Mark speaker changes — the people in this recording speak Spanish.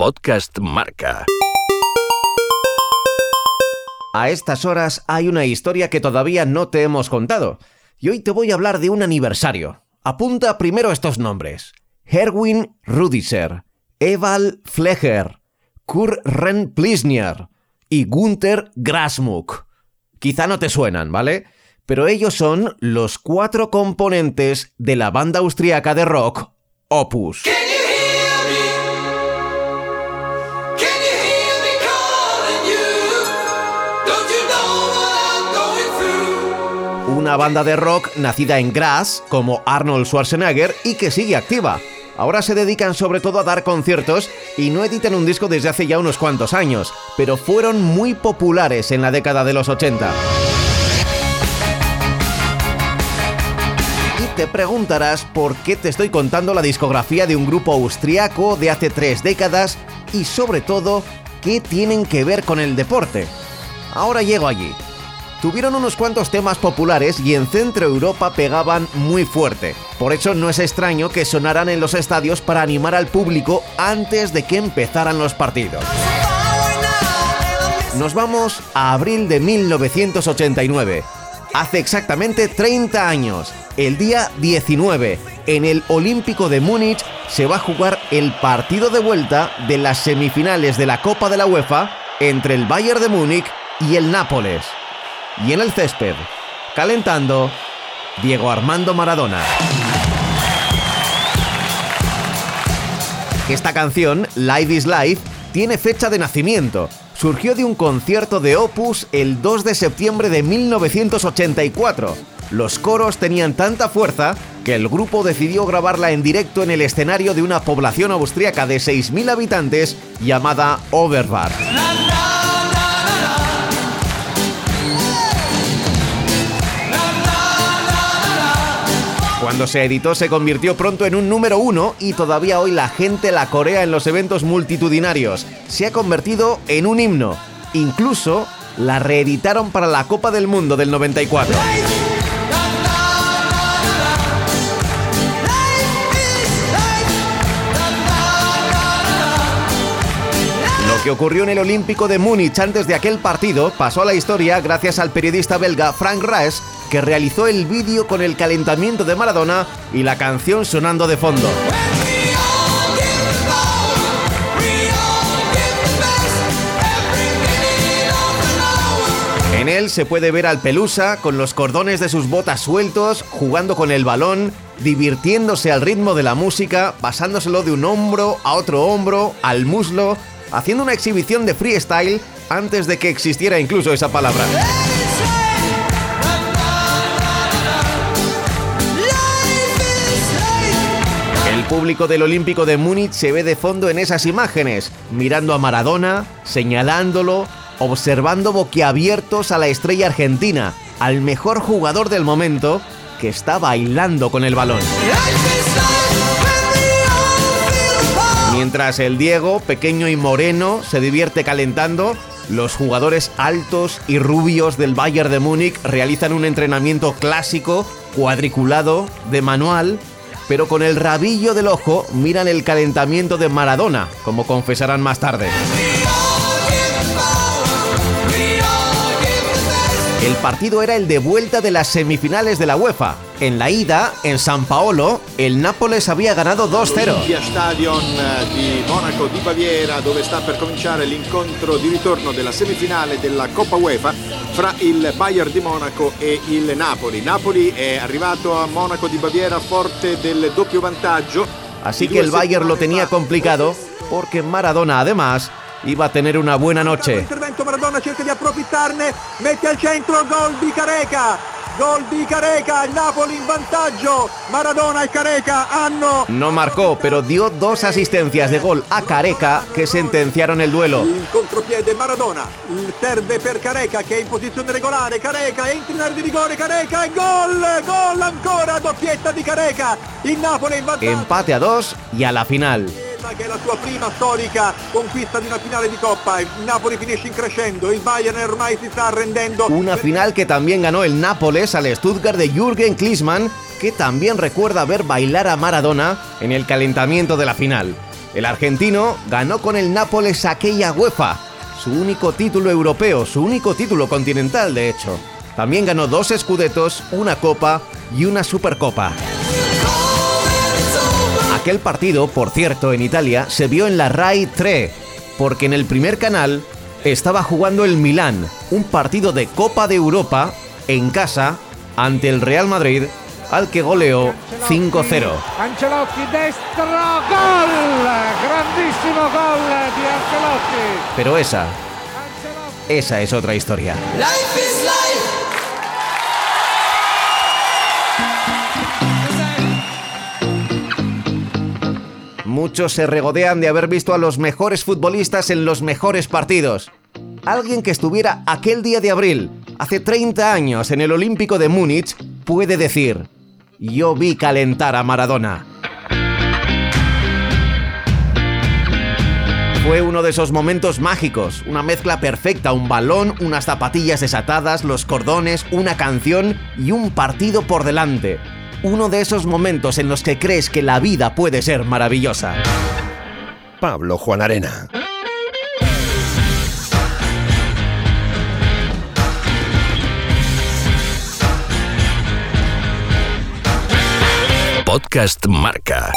Speaker 1: Podcast Marca.
Speaker 2: A estas horas hay una historia que todavía no te hemos contado. Y hoy te voy a hablar de un aniversario. Apunta primero estos nombres. Herwin Rudiser, Eval Flecher, Kurt Plisnier y Gunther Grasmuck. Quizá no te suenan, ¿vale? Pero ellos son los cuatro componentes de la banda austriaca de rock Opus. Una banda de rock nacida en Graz, como Arnold Schwarzenegger, y que sigue activa. Ahora se dedican sobre todo a dar conciertos y no editan un disco desde hace ya unos cuantos años, pero fueron muy populares en la década de los 80. Y te preguntarás por qué te estoy contando la discografía de un grupo austriaco de hace tres décadas y sobre todo, qué tienen que ver con el deporte. Ahora llego allí tuvieron unos cuantos temas populares y en Centro Europa pegaban muy fuerte. Por eso no es extraño que sonaran en los estadios para animar al público antes de que empezaran los partidos. Nos vamos a abril de 1989. Hace exactamente 30 años, el día 19, en el Olímpico de Múnich se va a jugar el partido de vuelta de las semifinales de la Copa de la UEFA entre el Bayern de Múnich y el Nápoles y en el césped, calentando, Diego Armando Maradona. Esta canción, Live is Life, tiene fecha de nacimiento. Surgió de un concierto de Opus el 2 de septiembre de 1984. Los coros tenían tanta fuerza que el grupo decidió grabarla en directo en el escenario de una población austríaca de 6.000 habitantes llamada Overbach. Cuando se editó se convirtió pronto en un número uno y todavía hoy la gente la corea en los eventos multitudinarios. Se ha convertido en un himno. Incluso la reeditaron para la Copa del Mundo del 94. Lo que ocurrió en el Olímpico de Múnich antes de aquel partido pasó a la historia gracias al periodista belga Frank Reis, que realizó el vídeo con el calentamiento de Maradona y la canción sonando de fondo. En él se puede ver al Pelusa con los cordones de sus botas sueltos, jugando con el balón, divirtiéndose al ritmo de la música, pasándoselo de un hombro a otro hombro, al muslo, haciendo una exhibición de freestyle antes de que existiera incluso esa palabra. Público del Olímpico de Múnich se ve de fondo en esas imágenes, mirando a Maradona, señalándolo, observando boquiabiertos a la estrella argentina, al mejor jugador del momento, que está bailando con el balón. Mientras el Diego, pequeño y moreno, se divierte calentando, los jugadores altos y rubios del Bayern de Múnich realizan un entrenamiento clásico, cuadriculado, de manual, pero con el rabillo del ojo miran el calentamiento de Maradona, como confesarán más tarde. El partido era el de vuelta de las semifinales de la UEFA. En la ida, en San Paolo, el Nápoles había ganado 2-0.
Speaker 3: Stadion eh, di Monaco di Baviera, dove sta per cominciare l'incontro di ritorno della semifinale della Coppa UEFA fra il Bayern di Monaco e il Napoli. Napoli è arrivato a Monaco di Baviera forte del doppio vantaggio.
Speaker 2: Así que el Bayern lo tenía complicado porque Maradona además iba a tener una buena noche.
Speaker 4: Intervento Maradona cerca di approfittarne, mette al centro gol di Careca. Gol di Careca, el Napoli en vantaggio. Maradona y Careca hanno.
Speaker 2: No marcó, pero dio dos asistencias de gol a Careca que sentenciaron el duelo.
Speaker 4: Contropiede Maradona, serve per Careca che è in posizione regolare. Careca entra in area di rigore. Careca e gol, gol ancora, doppietta di Careca. Il Napoli in vantaggio.
Speaker 2: Empate a dos y a la final.
Speaker 4: che è la sua prima storica conquista di una finale di Coppa. Il Napoli finisce in crescendo, il Bayern ormai si sta arrendendo.
Speaker 2: Una final que también ganó el Nápoles al Stuttgart de Jürgen Klinsmann, que también recuerda ver bailar a Maradona en el calentamiento de la final. El argentino ganó con el Nápoles aquella UEFA, su único título europeo, su único título continental de hecho. También ganó dos escudetos, una copa y una supercopa. Aquel partido, por cierto, en Italia, se vio en la RAI 3, porque en el primer canal estaba jugando el Milán, un partido de Copa de Europa en casa ante el Real Madrid, al que goleó 5-0.
Speaker 1: Ancelotti destro, gol, grandísimo gol de Ancelotti.
Speaker 2: Pero esa, esa es otra historia. Muchos se regodean de haber visto a los mejores futbolistas en los mejores partidos. Alguien que estuviera aquel día de abril, hace 30 años, en el Olímpico de Múnich, puede decir, yo vi calentar a Maradona. Fue uno de esos momentos mágicos, una mezcla perfecta, un balón, unas zapatillas desatadas, los cordones, una canción y un partido por delante. Uno de esos momentos en los que crees que la vida puede ser maravillosa.
Speaker 5: Pablo Juan Arena. Podcast Marca.